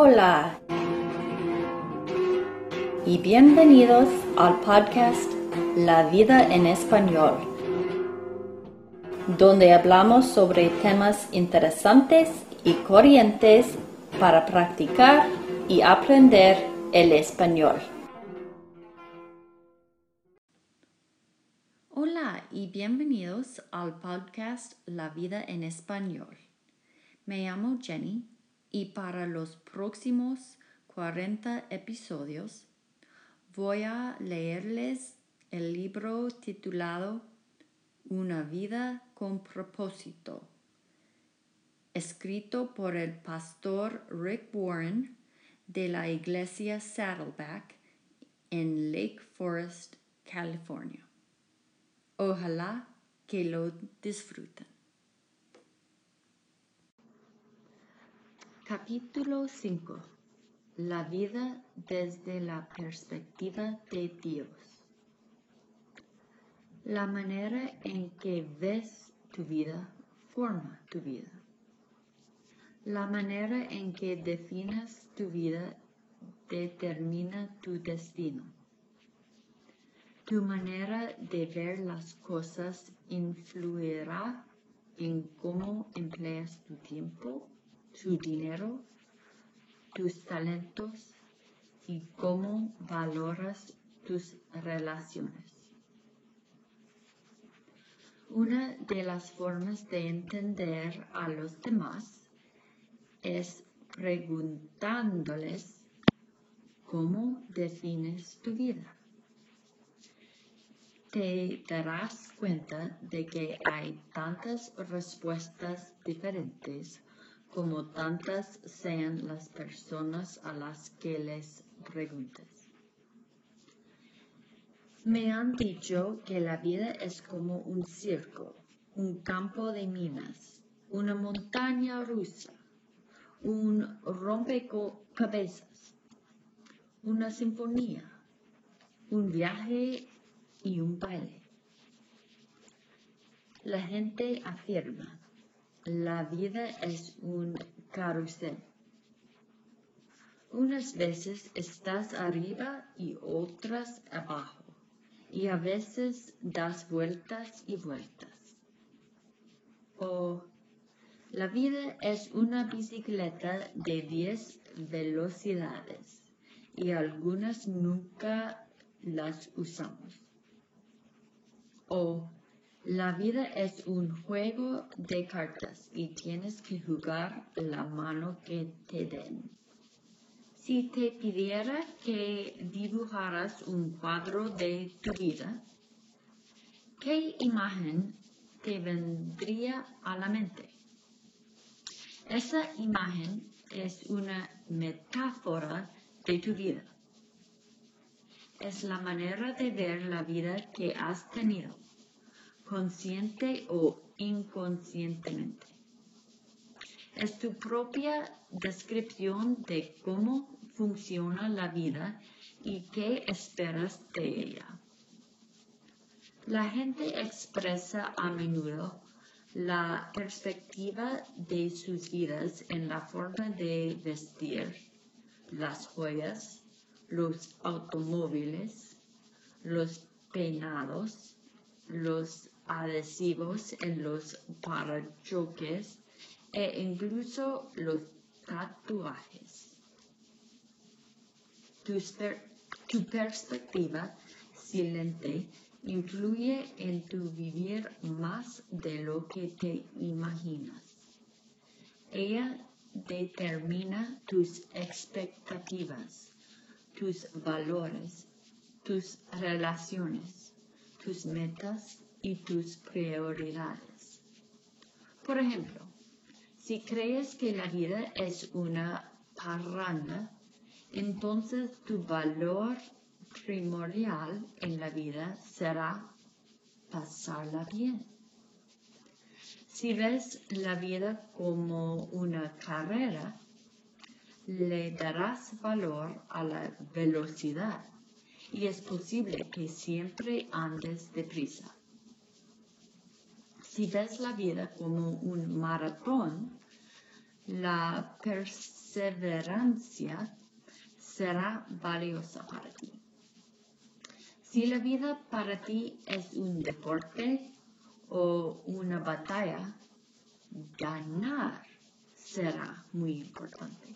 Hola y bienvenidos al podcast La vida en español, donde hablamos sobre temas interesantes y corrientes para practicar y aprender el español. Hola y bienvenidos al podcast La vida en español. Me llamo Jenny y para los próximos 40 episodios voy a leerles el libro titulado Una vida con propósito, escrito por el pastor Rick Warren de la iglesia Saddleback en Lake Forest, California. Ojalá que lo disfruten. Capítulo 5 La vida desde la perspectiva de Dios La manera en que ves tu vida forma tu vida. La manera en que defines tu vida determina tu destino. Tu manera de ver las cosas influirá en cómo empleas tu tiempo su dinero, tus talentos y cómo valoras tus relaciones. Una de las formas de entender a los demás es preguntándoles cómo defines tu vida. Te darás cuenta de que hay tantas respuestas diferentes como tantas sean las personas a las que les preguntes. Me han dicho que la vida es como un circo, un campo de minas, una montaña rusa, un rompecabezas, una sinfonía, un viaje y un baile. La gente afirma la vida es un carrusel. Unas veces estás arriba y otras abajo, y a veces das vueltas y vueltas. O la vida es una bicicleta de 10 velocidades y algunas nunca las usamos. O la vida es un juego de cartas y tienes que jugar la mano que te den. Si te pidiera que dibujaras un cuadro de tu vida, ¿qué imagen te vendría a la mente? Esa imagen es una metáfora de tu vida. Es la manera de ver la vida que has tenido consciente o inconscientemente. Es tu propia descripción de cómo funciona la vida y qué esperas de ella. La gente expresa a menudo la perspectiva de sus vidas en la forma de vestir, las joyas, los automóviles, los peinados, los adhesivos en los parachoques e incluso los tatuajes. Tu, perspectiva silente influye en tu vivir más de lo que te imaginas. Ella determina tus expectativas, tus valores, tus relaciones, tus metas y tus prioridades. Por ejemplo, si crees que la vida es una parranda, entonces tu valor primordial en la vida será pasarla bien. Si ves la vida como una carrera, le darás valor a la velocidad y es posible que siempre andes deprisa. Si ves la vida como un maratón, la perseverancia será valiosa para ti. Si la vida para ti es un deporte o una batalla, ganar será muy importante.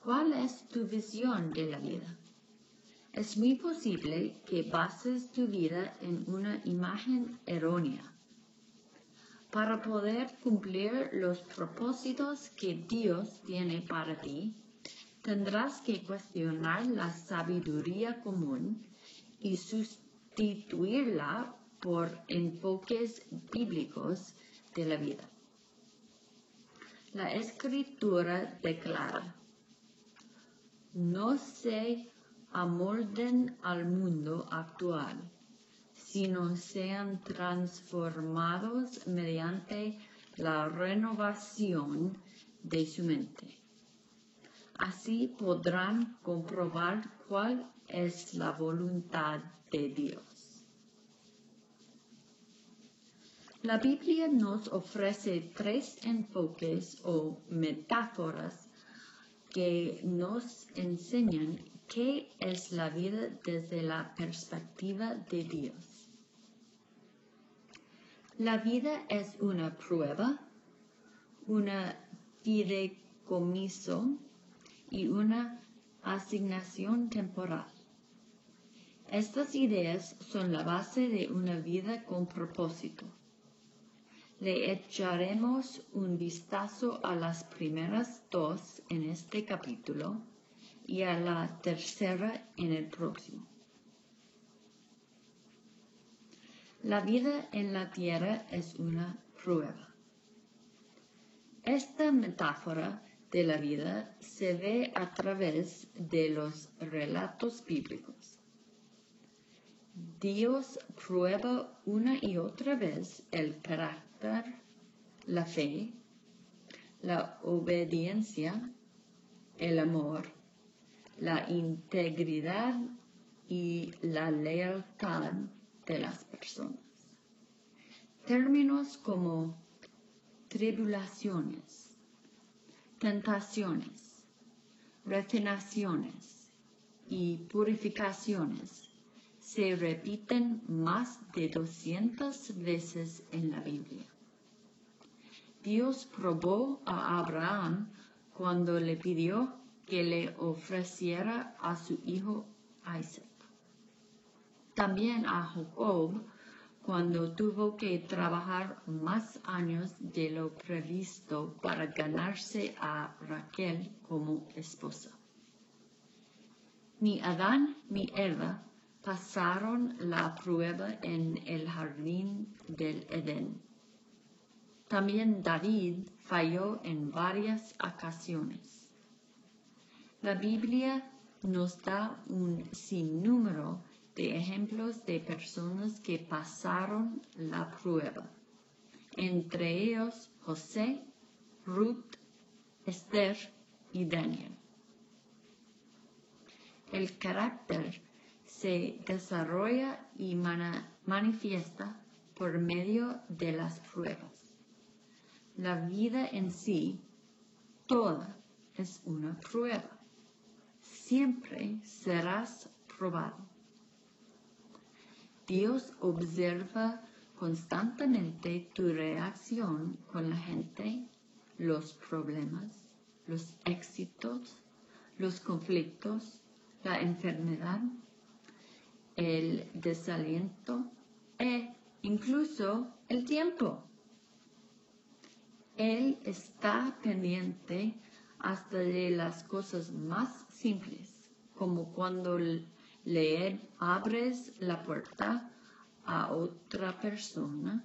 ¿Cuál es tu visión de la vida? Es muy posible que bases tu vida en una imagen errónea. Para poder cumplir los propósitos que Dios tiene para ti, tendrás que cuestionar la sabiduría común y sustituirla por enfoques bíblicos de la vida. La escritura declara, no se amolden al mundo actual, sino sean transformados mediante la renovación de su mente. Así podrán comprobar cuál es la voluntad de Dios. La Biblia nos ofrece tres enfoques o metáforas que nos enseñan qué es la vida desde la perspectiva de Dios. La vida es una prueba, una fideicomiso y una asignación temporal. Estas ideas son la base de una vida con propósito le echaremos un vistazo a las primeras dos en este capítulo y a la tercera en el próximo. La vida en la tierra es una prueba. Esta metáfora de la vida se ve a través de los relatos bíblicos. Dios prueba una y otra vez el carácter la fe, la obediencia, el amor, la integridad y la lealtad de las personas. Términos como tribulaciones, tentaciones, refinaciones y purificaciones se repiten más de 200 veces en la Biblia. Dios probó a Abraham cuando le pidió que le ofreciera a su hijo Isaac. También a Jacob cuando tuvo que trabajar más años de lo previsto para ganarse a Raquel como esposa. Ni Adán ni Eva pasaron la prueba en el jardín del Edén también David falló en varias ocasiones. La Biblia nos da un sinnúmero de ejemplos de personas que pasaron la prueba, entre ellos José, Ruth, Esther y Daniel. El carácter se desarrolla y manifiesta por medio de las pruebas. La vida en sí, toda, es una prueba. Siempre serás probado. Dios observa constantemente tu reacción con la gente, los problemas, los éxitos, los conflictos, la enfermedad, el desaliento e incluso el tiempo. Él está pendiente hasta de las cosas más simples, como cuando abres la puerta a otra persona,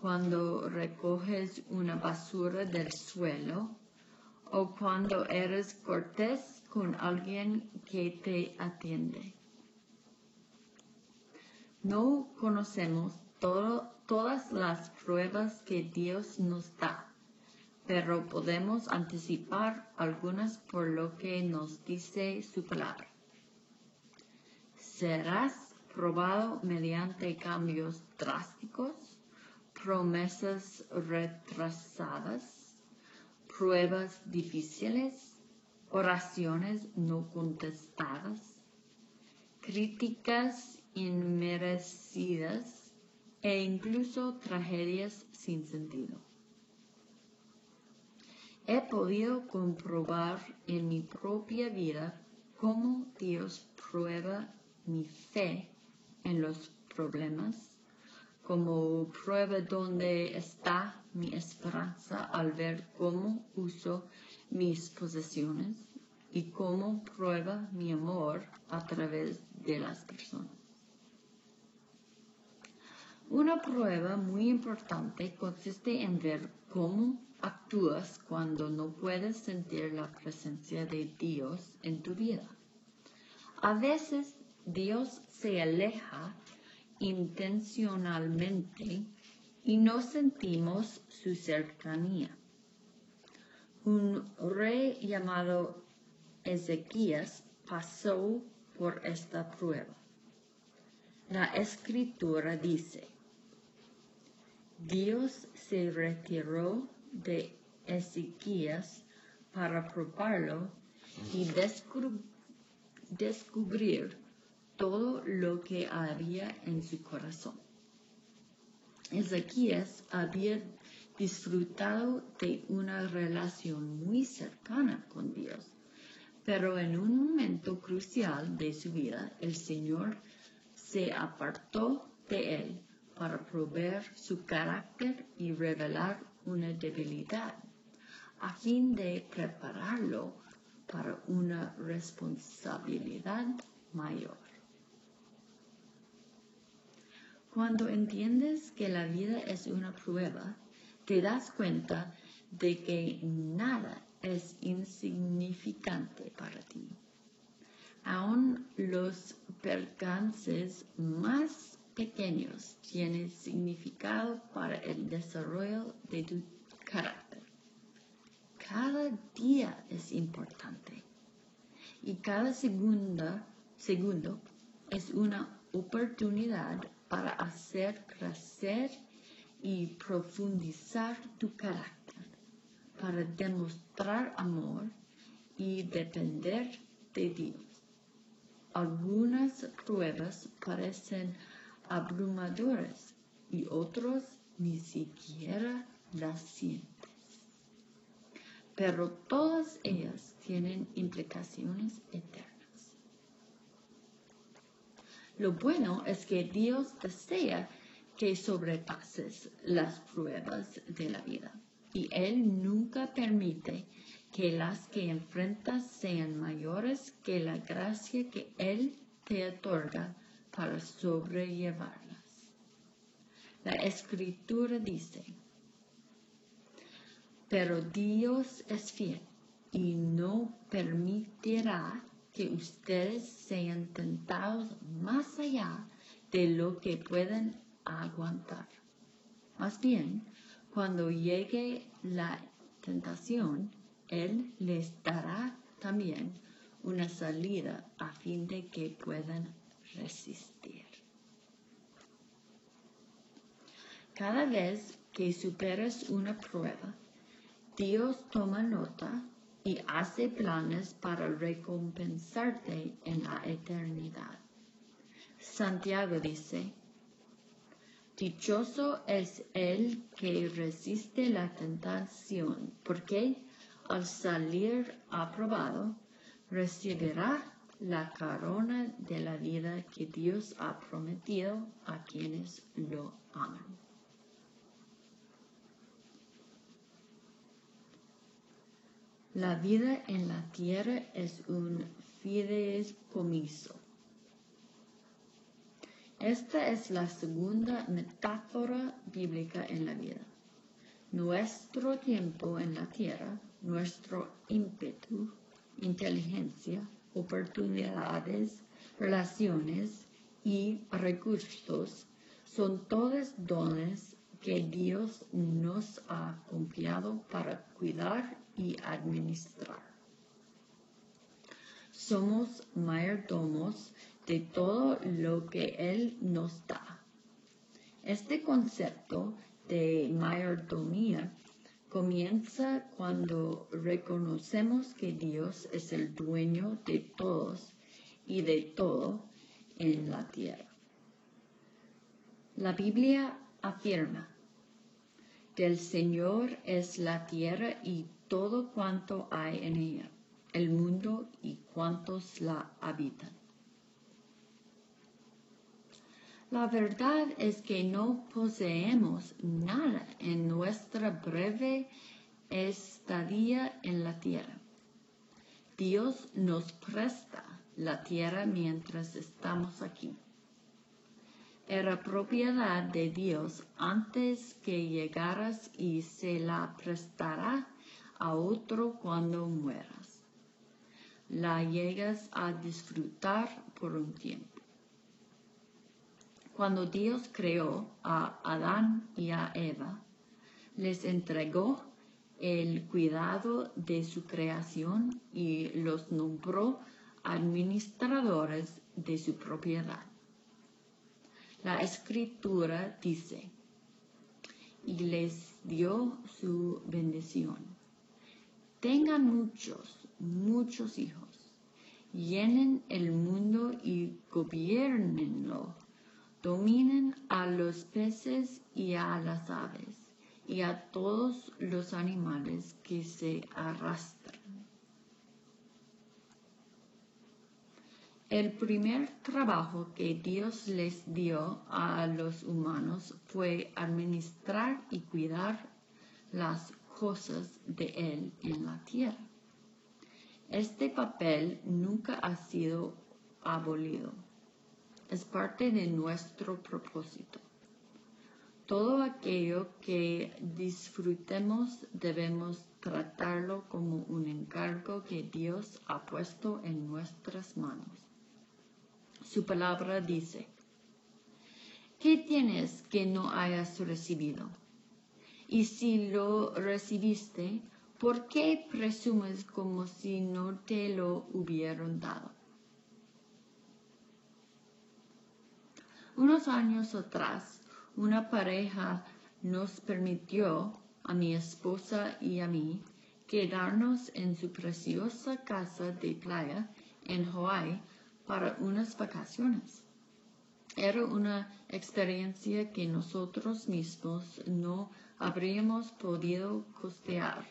cuando recoges una basura del suelo o cuando eres cortés con alguien que te atiende. No conocemos todas las pruebas que Dios nos da, pero podemos anticipar algunas por lo que nos dice su palabra. Serás probado mediante cambios drásticos promesas retrasadas, pruebas difíciles, oraciones no contestadas, críticas inmerecidas e incluso tragedias sin sentido. He podido comprobar en mi propia vida cómo Dios prueba mi fe en los problemas, como prueba dónde está mi esperanza al ver cómo uso mis posesiones y cómo prueba mi amor a través de las personas. Una prueba muy importante consiste en ver cómo actúas cuando no puedes sentir la presencia de Dios en tu vida. A veces Dios se aleja intencionalmente y no sentimos su cercanía. Un rey llamado Ezequías pasó por esta prueba. La escritura dice, Dios se retiró de Ezequías para probarlo y descubrir todo lo que había en su corazón. Ezequías había disfrutado de una relación muy cercana con Dios, pero en un momento crucial de su vida el Señor se apartó de él para probar su carácter y revelar una debilidad, a fin de prepararlo para una responsabilidad mayor. Cuando entiendes que la vida es una prueba, te das cuenta de que nada es insignificante para ti. Aún los percances más pequeños tienen significado para el desarrollo de tu carácter. Cada día es importante y cada segundo es una oportunidad para hacer crecer y profundizar tu carácter, para demostrar amor y depender de Dios. Algunas pruebas parecen abrumadoras y otros ni siquiera las sientes. Pero todas ellas tienen implicaciones eternas. Lo bueno es que Dios desea que sobrepases las pruebas de la vida y Él nunca permite que las que enfrentas sean mayores que la gracia que Él te otorga para sobrellevarlas. La escritura dice, pero Dios es fiel y no permitirá que ustedes sean tentados más allá de lo que pueden aguantar. Más bien, cuando llegue la tentación, Él les dará también una salida a fin de que puedan resistir. Cada vez que superas una prueba, Dios toma nota y hace planes para recompensarte en la eternidad. Santiago dice, Dichoso es el que resiste la tentación, porque al salir aprobado recibirá la corona de la vida que Dios ha prometido a quienes lo aman. La vida en la tierra es un fideicomiso. Esta es la segunda metáfora bíblica en la vida. Nuestro tiempo en la tierra, nuestro ímpetu, inteligencia, oportunidades, relaciones y recursos son todos dones que Dios nos ha confiado para cuidar y administrar. Somos mayordomos de todo lo que Él nos da. Este concepto de mayordomía comienza cuando reconocemos que Dios es el dueño de todos y de todo en la tierra. La Biblia afirma, del Señor es la tierra y todo cuanto hay en ella, el mundo y cuantos la habitan. La verdad es que no poseemos nada en nuestra breve estadía en la tierra. Dios nos presta la tierra mientras estamos aquí. Era propiedad de Dios antes que llegaras y se la prestará a otro cuando mueras. La llegas a disfrutar por un tiempo. Cuando Dios creó a Adán y a Eva, les entregó el cuidado de su creación y los nombró administradores de su propiedad. La escritura dice, y les dio su bendición. Tengan muchos, muchos hijos, llenen el mundo y gobiernenlo dominen a los peces y a las aves y a todos los animales que se arrastran. El primer trabajo que Dios les dio a los humanos fue administrar y cuidar las cosas de Él en la tierra. Este papel nunca ha sido abolido es parte de nuestro propósito. Todo aquello que disfrutemos debemos tratarlo como un encargo que Dios ha puesto en nuestras manos. Su palabra dice, ¿qué tienes que no hayas recibido? Y si lo recibiste, ¿por qué presumes como si no te lo hubieran dado? Unos años atrás, una pareja nos permitió, a mi esposa y a mí, quedarnos en su preciosa casa de playa en Hawaii para unas vacaciones. Era una experiencia que nosotros mismos no habríamos podido costear,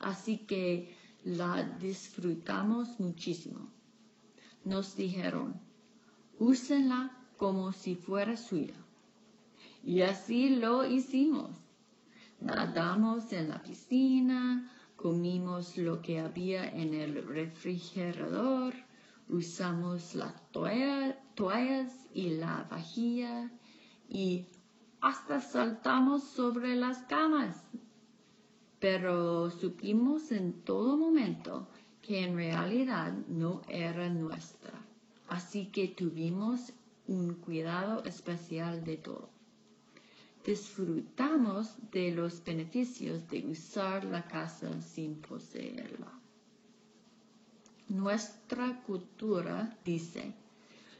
así que la disfrutamos muchísimo. Nos dijeron, úsenla como si fuera suya. Y así lo hicimos. Nadamos en la piscina, comimos lo que había en el refrigerador, usamos las toallas y la vajilla y hasta saltamos sobre las camas. Pero supimos en todo momento que en realidad no era nuestra. Así que tuvimos un cuidado especial de todo. Disfrutamos de los beneficios de usar la casa sin poseerla. Nuestra cultura dice,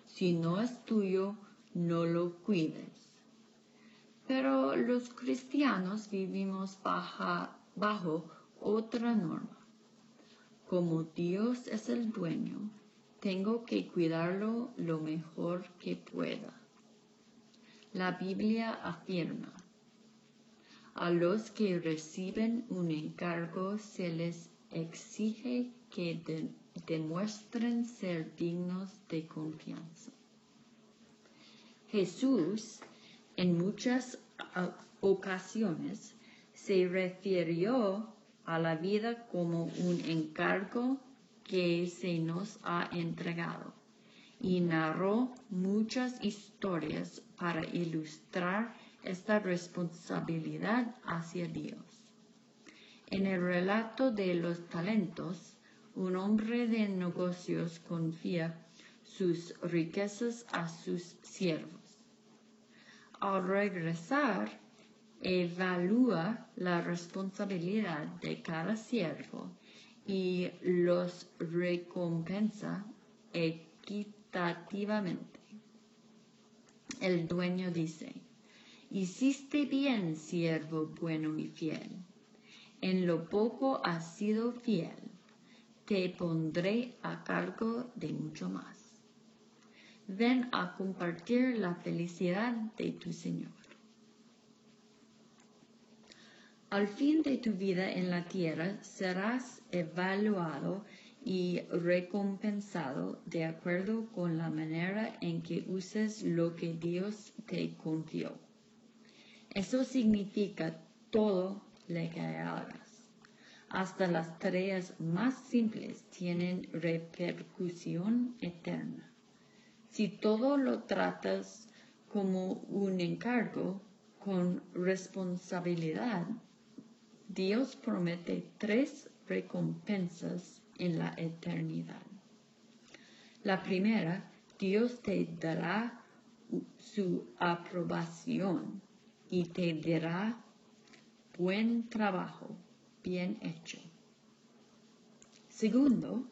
si no es tuyo, no lo cuides. Pero los cristianos vivimos bajo otra norma. Como Dios es el dueño, tengo que cuidarlo lo mejor que pueda. La Biblia afirma, a los que reciben un encargo se les exige que demuestren ser dignos de confianza. Jesús en muchas ocasiones se refirió a la vida como un encargo que se nos ha entregado y narró muchas historias para ilustrar esta responsabilidad hacia Dios. En el relato de los talentos, un hombre de negocios confía sus riquezas a sus siervos. Al regresar, evalúa la responsabilidad de cada siervo y los recompensa equitativamente. El dueño dice, Hiciste bien, siervo bueno y fiel. En lo poco has sido fiel. Te pondré a cargo de mucho más. Ven a compartir la felicidad de tu Señor. Al fin de tu vida en la tierra serás evaluado y recompensado de acuerdo con la manera en que uses lo que Dios te confió. Eso significa todo lo que hagas. Hasta las tareas más simples tienen repercusión eterna. Si todo lo tratas como un encargo con responsabilidad, Dios promete tres recompensas en la eternidad. La primera, Dios te dará su aprobación y te dirá buen trabajo, bien hecho. Segundo,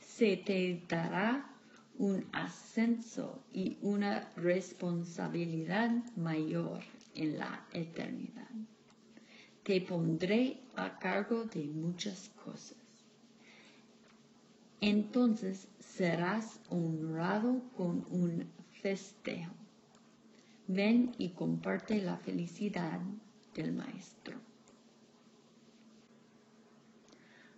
se te dará un ascenso y una responsabilidad mayor en la eternidad te pondré a cargo de muchas cosas. Entonces serás honrado con un festejo. Ven y comparte la felicidad del Maestro.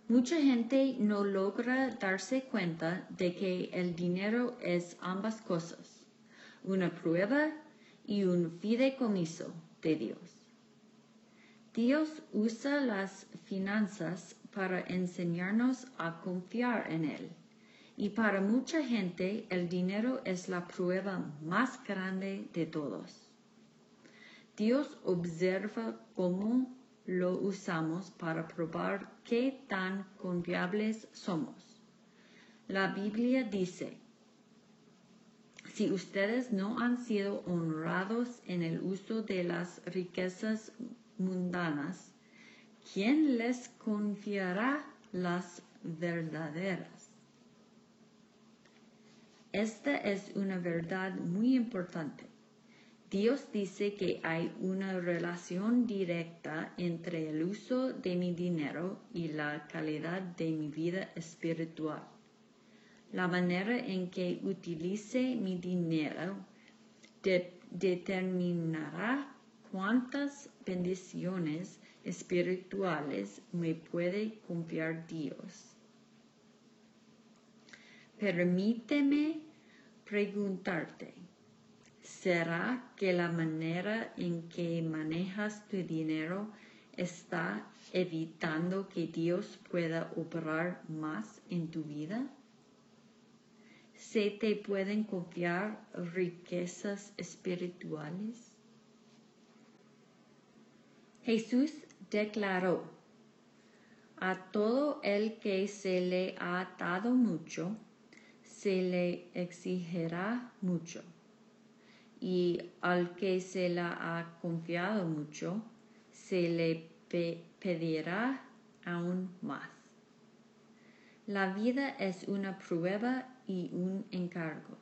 Mucha gente no logra darse cuenta de que el dinero es ambas cosas, una prueba y un fideicomiso de Dios. Dios usa las finanzas para enseñarnos a confiar en Él. Y para mucha gente el dinero es la prueba más grande de todos. Dios observa cómo lo usamos para probar qué tan confiables somos. La Biblia dice, si ustedes no han sido honrados en el uso de las riquezas mundanas, ¿quién les confiará las verdaderas? Esta es una verdad muy importante. Dios dice que hay una relación directa entre el uso de mi dinero y la calidad de mi vida espiritual. La manera en que utilice mi dinero determinará cuántas bendiciones espirituales me puede confiar Dios. Permíteme preguntarte, ¿será que la manera en que manejas tu dinero está evitando que Dios pueda operar más en tu vida? ¿Se te pueden confiar riquezas espirituales? Jesús declaró, a todo el que se le ha dado mucho, se le exigirá mucho, y al que se le ha confiado mucho, se le pedirá aún más. La vida es una prueba y un encargo,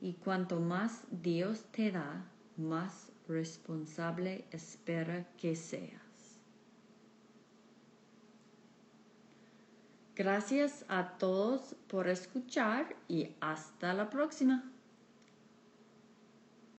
y cuanto más Dios te da, más responsable espera que seas. Gracias a todos por escuchar y hasta la próxima.